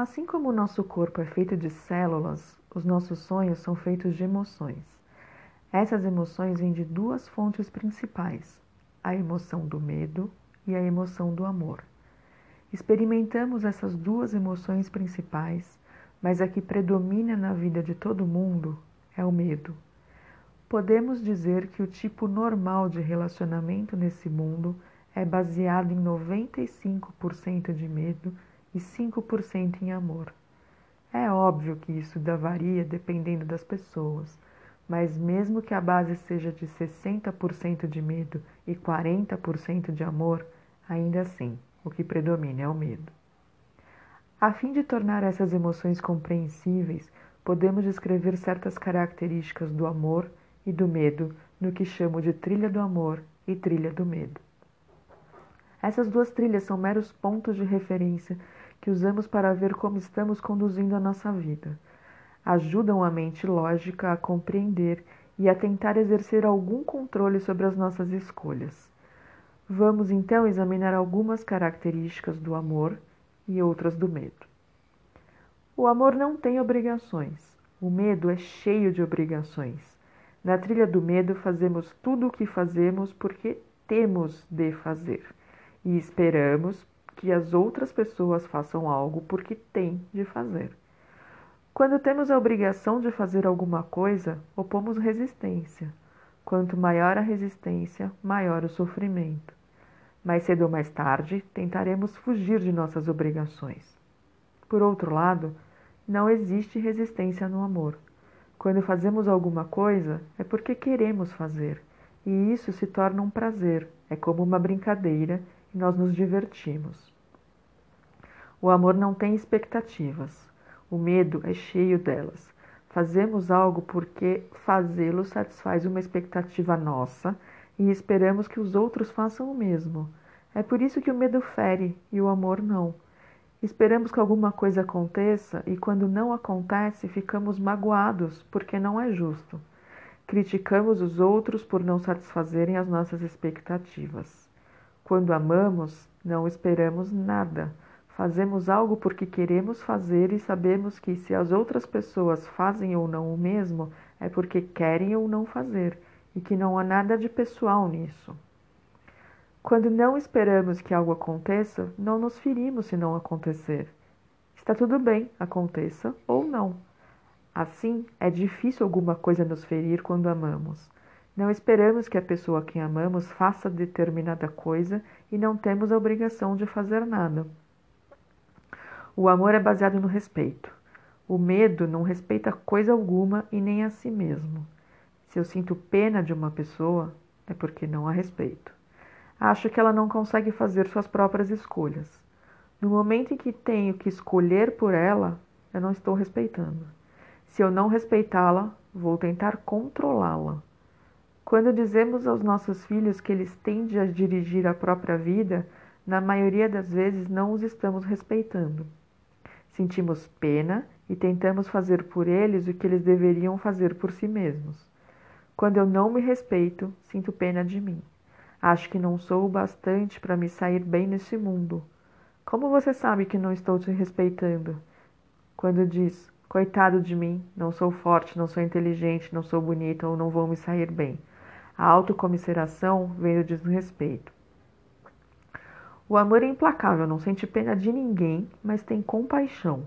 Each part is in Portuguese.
Assim como o nosso corpo é feito de células, os nossos sonhos são feitos de emoções. Essas emoções vêm de duas fontes principais: a emoção do medo e a emoção do amor. Experimentamos essas duas emoções principais, mas a que predomina na vida de todo mundo é o medo. Podemos dizer que o tipo normal de relacionamento nesse mundo é baseado em 95% de medo e 5% em amor. É óbvio que isso varia dependendo das pessoas, mas mesmo que a base seja de 60% de medo e 40% de amor, ainda assim, o que predomina é o medo. A fim de tornar essas emoções compreensíveis, podemos descrever certas características do amor e do medo no que chamo de trilha do amor e trilha do medo. Essas duas trilhas são meros pontos de referência que usamos para ver como estamos conduzindo a nossa vida. Ajudam a mente lógica a compreender e a tentar exercer algum controle sobre as nossas escolhas. Vamos então examinar algumas características do amor e outras do medo. O amor não tem obrigações. O medo é cheio de obrigações. Na trilha do medo, fazemos tudo o que fazemos porque temos de fazer e esperamos que as outras pessoas façam algo porque têm de fazer. Quando temos a obrigação de fazer alguma coisa, opomos resistência. Quanto maior a resistência, maior o sofrimento. Mais cedo ou mais tarde, tentaremos fugir de nossas obrigações. Por outro lado, não existe resistência no amor. Quando fazemos alguma coisa, é porque queremos fazer, e isso se torna um prazer, é como uma brincadeira e nós nos divertimos. O amor não tem expectativas. O medo é cheio delas. Fazemos algo porque fazê-lo satisfaz uma expectativa nossa e esperamos que os outros façam o mesmo. É por isso que o medo fere e o amor não. Esperamos que alguma coisa aconteça e, quando não acontece, ficamos magoados porque não é justo. Criticamos os outros por não satisfazerem as nossas expectativas. Quando amamos, não esperamos nada Fazemos algo porque queremos fazer e sabemos que se as outras pessoas fazem ou não o mesmo, é porque querem ou não fazer, e que não há nada de pessoal nisso. Quando não esperamos que algo aconteça, não nos ferimos se não acontecer. Está tudo bem, aconteça ou não. Assim, é difícil alguma coisa nos ferir quando amamos. Não esperamos que a pessoa a quem amamos faça determinada coisa e não temos a obrigação de fazer nada. O amor é baseado no respeito. O medo não respeita coisa alguma e nem a si mesmo. Se eu sinto pena de uma pessoa, é porque não a respeito. Acho que ela não consegue fazer suas próprias escolhas. No momento em que tenho que escolher por ela, eu não estou respeitando. Se eu não respeitá-la, vou tentar controlá-la. Quando dizemos aos nossos filhos que eles têm de dirigir a própria vida, na maioria das vezes não os estamos respeitando. Sentimos pena e tentamos fazer por eles o que eles deveriam fazer por si mesmos. Quando eu não me respeito, sinto pena de mim. Acho que não sou o bastante para me sair bem neste mundo. Como você sabe que não estou te respeitando? Quando diz, coitado de mim, não sou forte, não sou inteligente, não sou bonita ou não vou me sair bem. A autocomisseração vem do desrespeito. O amor é implacável, não sente pena de ninguém, mas tem compaixão.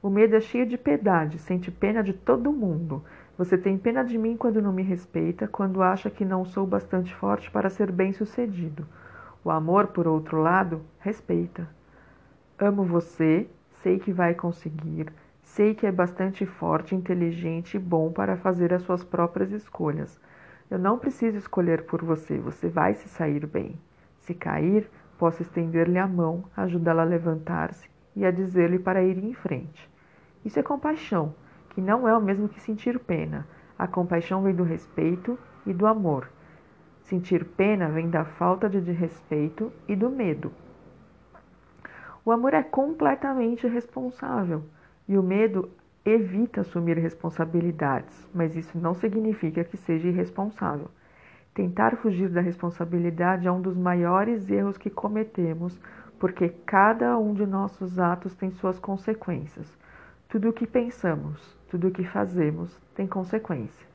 O medo é cheio de piedade, sente pena de todo mundo. Você tem pena de mim quando não me respeita, quando acha que não sou bastante forte para ser bem-sucedido. O amor, por outro lado, respeita. Amo você, sei que vai conseguir, sei que é bastante forte, inteligente e bom para fazer as suas próprias escolhas. Eu não preciso escolher por você, você vai se sair bem. Se cair, Posso estender-lhe a mão, ajudá-la a levantar-se e a dizer-lhe para ir em frente. Isso é compaixão, que não é o mesmo que sentir pena. A compaixão vem do respeito e do amor. Sentir pena vem da falta de respeito e do medo. O amor é completamente responsável e o medo evita assumir responsabilidades, mas isso não significa que seja irresponsável. Tentar fugir da responsabilidade é um dos maiores erros que cometemos, porque cada um de nossos atos tem suas consequências. Tudo o que pensamos, tudo o que fazemos tem consequência.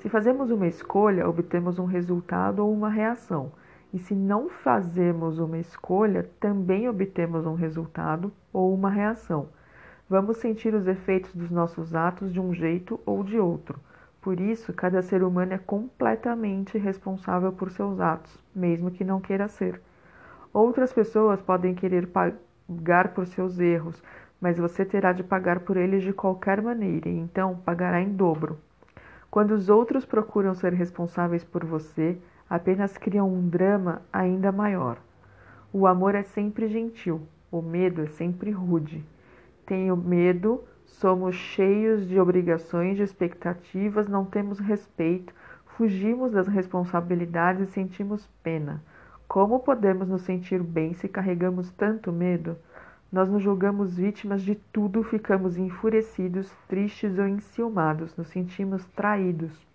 Se fazemos uma escolha, obtemos um resultado ou uma reação. E se não fazemos uma escolha, também obtemos um resultado ou uma reação. Vamos sentir os efeitos dos nossos atos de um jeito ou de outro. Por isso, cada ser humano é completamente responsável por seus atos, mesmo que não queira ser. Outras pessoas podem querer pagar por seus erros, mas você terá de pagar por eles de qualquer maneira, e então pagará em dobro. Quando os outros procuram ser responsáveis por você, apenas criam um drama ainda maior. O amor é sempre gentil, o medo é sempre rude. Tenho medo, somos cheios de obrigações, de expectativas, não temos respeito, fugimos das responsabilidades e sentimos pena. Como podemos nos sentir bem se carregamos tanto medo? Nós nos julgamos vítimas de tudo, ficamos enfurecidos, tristes ou enciumados, nos sentimos traídos.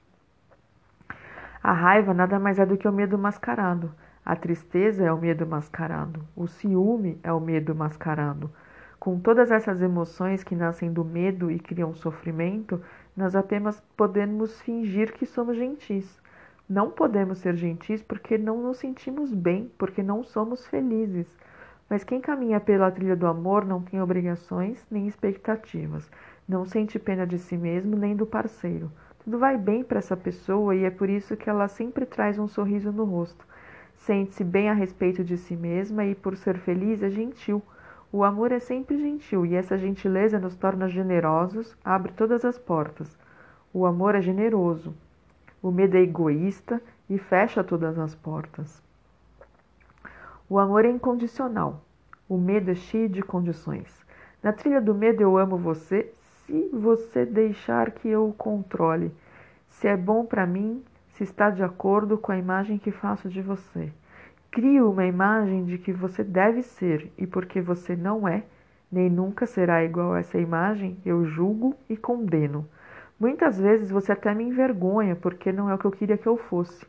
A raiva nada mais é do que o medo mascarado. A tristeza é o medo mascarado. O ciúme é o medo mascarado. Com todas essas emoções que nascem do medo e criam sofrimento, nós apenas podemos fingir que somos gentis. Não podemos ser gentis porque não nos sentimos bem, porque não somos felizes. Mas quem caminha pela trilha do amor não tem obrigações nem expectativas, não sente pena de si mesmo nem do parceiro. Tudo vai bem para essa pessoa e é por isso que ela sempre traz um sorriso no rosto. Sente-se bem a respeito de si mesma e, por ser feliz, é gentil. O amor é sempre gentil e essa gentileza nos torna generosos, abre todas as portas. O amor é generoso. O medo é egoísta e fecha todas as portas. O amor é incondicional. O medo é cheio de condições. Na trilha do medo eu amo você se você deixar que eu o controle. Se é bom para mim, se está de acordo com a imagem que faço de você. Crio uma imagem de que você deve ser e porque você não é, nem nunca será igual a essa imagem, eu julgo e condeno. Muitas vezes você até me envergonha porque não é o que eu queria que eu fosse.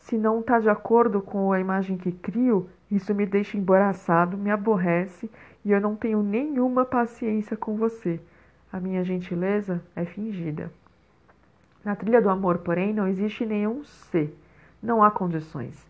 Se não está de acordo com a imagem que crio, isso me deixa embaraçado, me aborrece e eu não tenho nenhuma paciência com você. A minha gentileza é fingida. Na trilha do amor, porém, não existe nenhum se. Não há condições.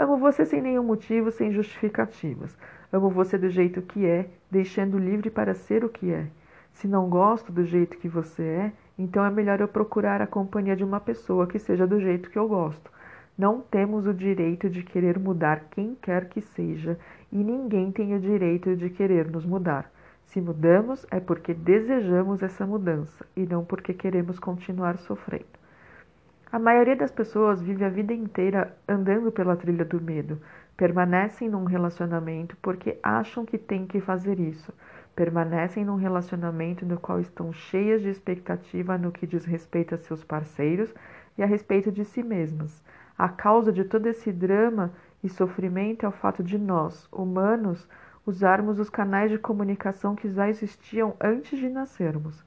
Amo você sem nenhum motivo, sem justificativas. Amo você do jeito que é, deixando livre para ser o que é. Se não gosto do jeito que você é, então é melhor eu procurar a companhia de uma pessoa que seja do jeito que eu gosto. Não temos o direito de querer mudar quem quer que seja, e ninguém tem o direito de querer nos mudar. Se mudamos, é porque desejamos essa mudança e não porque queremos continuar sofrendo. A maioria das pessoas vive a vida inteira andando pela trilha do medo. Permanecem num relacionamento porque acham que têm que fazer isso. Permanecem num relacionamento no qual estão cheias de expectativa no que diz respeito a seus parceiros e a respeito de si mesmas. A causa de todo esse drama e sofrimento é o fato de nós, humanos, usarmos os canais de comunicação que já existiam antes de nascermos.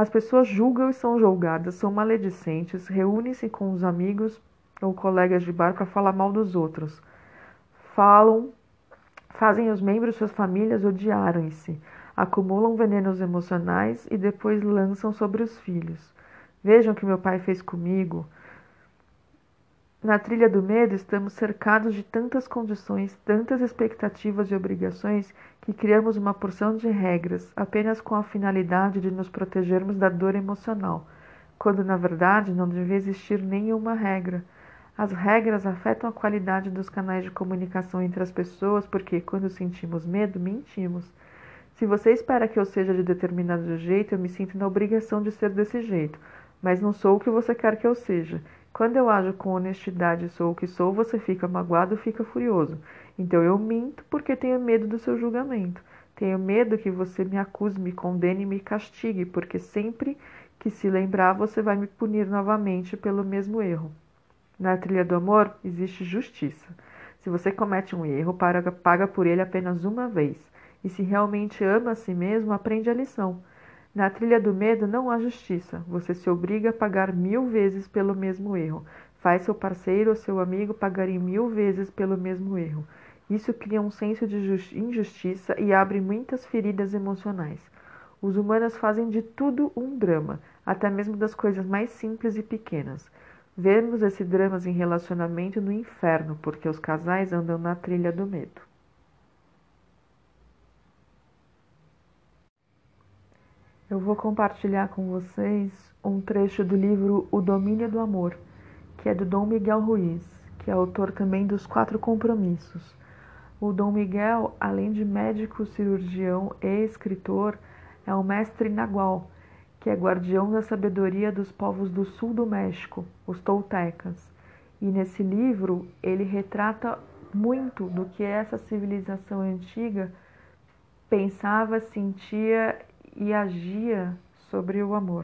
As pessoas julgam e são julgadas, são maledicentes, reúnem-se com os amigos ou colegas de bar para falar mal dos outros. Falam, fazem os membros de suas famílias odiarem-se, acumulam venenos emocionais e depois lançam sobre os filhos. Vejam o que meu pai fez comigo. Na trilha do medo, estamos cercados de tantas condições, tantas expectativas e obrigações que criamos uma porção de regras apenas com a finalidade de nos protegermos da dor emocional, quando na verdade não devia existir nenhuma regra. As regras afetam a qualidade dos canais de comunicação entre as pessoas porque, quando sentimos medo, mentimos. Se você espera que eu seja de determinado jeito, eu me sinto na obrigação de ser desse jeito, mas não sou o que você quer que eu seja. Quando eu ajo com honestidade e sou o que sou, você fica magoado, fica furioso. Então eu minto porque tenho medo do seu julgamento. Tenho medo que você me acuse, me condene e me castigue, porque sempre que se lembrar, você vai me punir novamente pelo mesmo erro. Na trilha do amor existe justiça. Se você comete um erro, paga por ele apenas uma vez. E se realmente ama a si mesmo, aprende a lição. Na trilha do medo não há justiça. Você se obriga a pagar mil vezes pelo mesmo erro. Faz seu parceiro ou seu amigo pagarem mil vezes pelo mesmo erro. Isso cria um senso de injustiça e abre muitas feridas emocionais. Os humanos fazem de tudo um drama, até mesmo das coisas mais simples e pequenas. Vemos esses dramas em relacionamento no inferno, porque os casais andam na trilha do medo. Eu vou compartilhar com vocês um trecho do livro O Domínio do Amor, que é do Dom Miguel Ruiz, que é autor também dos Quatro Compromissos. O Dom Miguel, além de médico, cirurgião e escritor, é o mestre Nagual, que é guardião da sabedoria dos povos do sul do México, os toltecas. E nesse livro ele retrata muito do que essa civilização antiga pensava, sentia e agia sobre o amor.